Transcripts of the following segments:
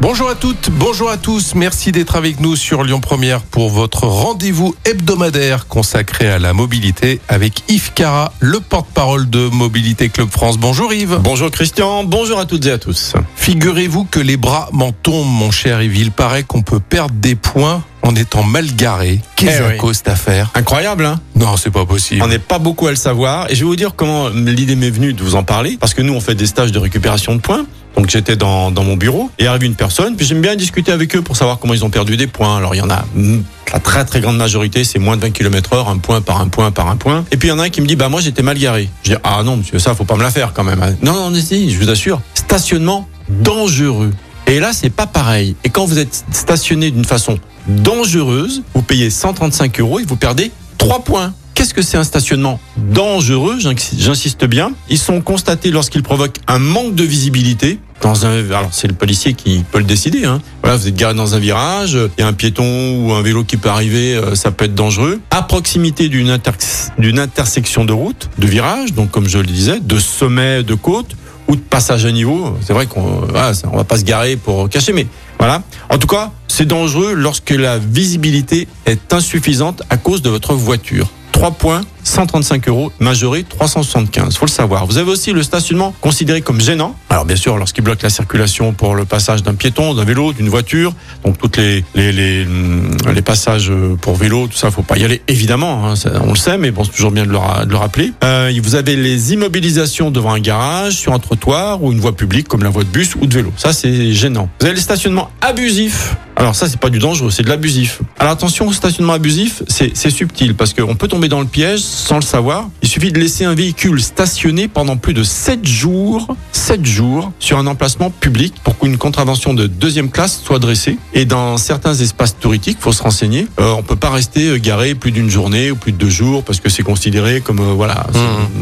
Bonjour à toutes, bonjour à tous. Merci d'être avec nous sur Lyon Première pour votre rendez-vous hebdomadaire consacré à la mobilité avec Yves Cara, le porte-parole de Mobilité Club France. Bonjour Yves. Bonjour Christian, bonjour à toutes et à tous. Figurez-vous que les bras m'en tombent, mon cher Yves. Il paraît qu'on peut perdre des points en étant mal garé. Qu'est-ce Eh oui. cause cette affaire Incroyable, hein? Non, c'est pas possible. On n'est pas beaucoup à le savoir. Et je vais vous dire comment l'idée m'est venue de vous en parler. Parce que nous, on fait des stages de récupération de points. Donc j'étais dans, dans mon bureau et arrive une personne. Puis j'aime bien discuter avec eux pour savoir comment ils ont perdu des points. Alors il y en a mm, la très très grande majorité, c'est moins de 20 km heure, un point par un point par un point. Et puis il y en a un qui me dit, bah moi j'étais mal garé. Je dis, ah non monsieur, ça faut pas me la faire quand même. Non, non, non, si, je vous assure. Stationnement dangereux. Et là, c'est pas pareil. Et quand vous êtes stationné d'une façon dangereuse, vous payez 135 euros et vous perdez 3 points. Qu'est-ce que c'est un stationnement dangereux J'insiste bien. Ils sont constatés lorsqu'ils provoquent un manque de visibilité. Dans un, alors c'est le policier qui peut le décider. Hein. Voilà, vous êtes garé dans un virage, il y a un piéton ou un vélo qui peut arriver, euh, ça peut être dangereux. À proximité d'une inter- d'une intersection de route, de virage, donc comme je le disais, de sommet de côte ou de passage à niveau. C'est vrai qu'on voilà, on va pas se garer pour cacher, mais voilà. En tout cas, c'est dangereux lorsque la visibilité est insuffisante à cause de votre voiture. 3 points, 135 euros, majoré 375. Faut le savoir. Vous avez aussi le stationnement considéré comme gênant. Alors bien sûr, lorsqu'il bloque la circulation pour le passage d'un piéton, d'un vélo, d'une voiture, donc toutes les les, les hum, les passages pour vélo, tout ça, faut pas y aller évidemment. hein, on le sait, mais bon, c'est toujours bien de le, de le rappeler. Euh, vous avez les immobilisations devant un garage, sur un trottoir ou une voie publique comme la voie de bus ou de vélo. Ça, c'est gênant. Vous avez le stationnement abusif. Alors ça, c'est pas du dangereux, c'est de l'abusif. Alors attention au stationnement abusif, c'est subtil parce qu'on peut tomber dans le piège sans le savoir. Suffit de laisser un véhicule stationné pendant plus de 7 jours, 7 jours sur un emplacement public pour qu'une contravention de deuxième classe soit dressée. Et dans certains espaces touristiques, faut se renseigner. Euh, on peut pas rester euh, garé plus d'une journée ou plus de deux jours parce que c'est considéré comme euh, voilà,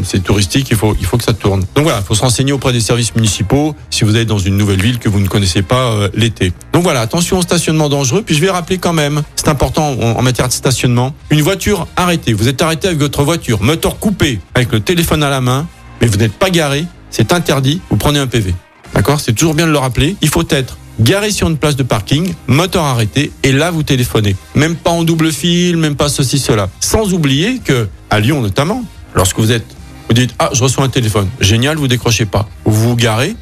c'est- c'est touristique. Il faut il faut que ça tourne. Donc voilà, faut se renseigner auprès des services municipaux si vous êtes dans une nouvelle ville que vous ne connaissez pas euh, l'été. Donc voilà, attention au stationnement dangereux. Puis je vais rappeler quand même, c'est important en, matière de stationnement, une voiture arrêtée. Vous êtes arrêté avec votre voiture, moteur coupé, avec le téléphone à la main, mais vous n'êtes pas garé. C'est interdit. Vous prenez un PV. D'accord? C'est toujours bien de le rappeler. Il faut être garé sur une place de parking, moteur arrêté, et là vous téléphonez. Même pas en double fil, même pas ceci, cela. Sans oublier que, à Lyon notamment, lorsque vous êtes, vous dites, ah, je reçois un téléphone. Génial, vous décrochez pas. Vous vous garez,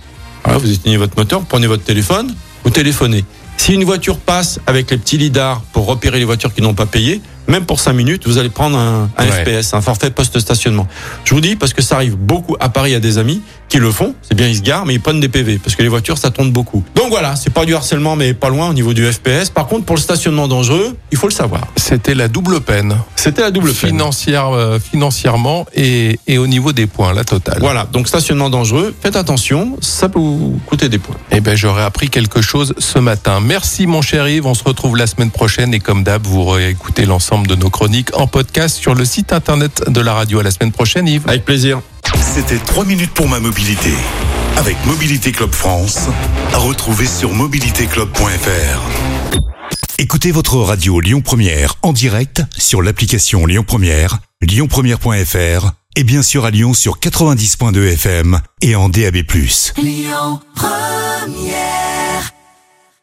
vous éteignez votre moteur, prenez votre téléphone, vous téléphonez. Si une voiture passe avec les petits lidars pour repérer les voitures qui n'ont pas payé, même pour 5 minutes, vous allez prendre un, un Ouais. FPS, un forfait post-stationnement. Je vous dis parce que ça arrive beaucoup à Paris à des amis qui le font. C'est bien, ils se garent, mais ils prennent des PV parce que les voitures, ça tourne beaucoup. Donc voilà, c'est pas du harcèlement, mais pas loin au niveau du FPS. Par contre, pour le stationnement dangereux, il faut le savoir. C'était la double peine. C'était la double peine. Financière, euh, financièrement et, et au niveau des points, la totale. Voilà, donc stationnement dangereux, faites attention, ça peut vous coûter des points. Eh ben, j'aurais appris quelque chose ce matin. Merci, mon cher Yves. On se retrouve la semaine prochaine et comme d'hab, vous réécoutez l'ensemble de nos chroniques en podcast sur le site internet de la radio. À la semaine prochaine, Yves. Avec plaisir. C'était 3 minutes pour ma mobilité avec Mobilité Club France. À retrouver sur mobilitéclub.fr. Écoutez votre radio Lyon Première en direct sur l'application Lyon Première, lyonpremière.fr et bien sûr à Lyon sur 90.2 FM et en DAB+.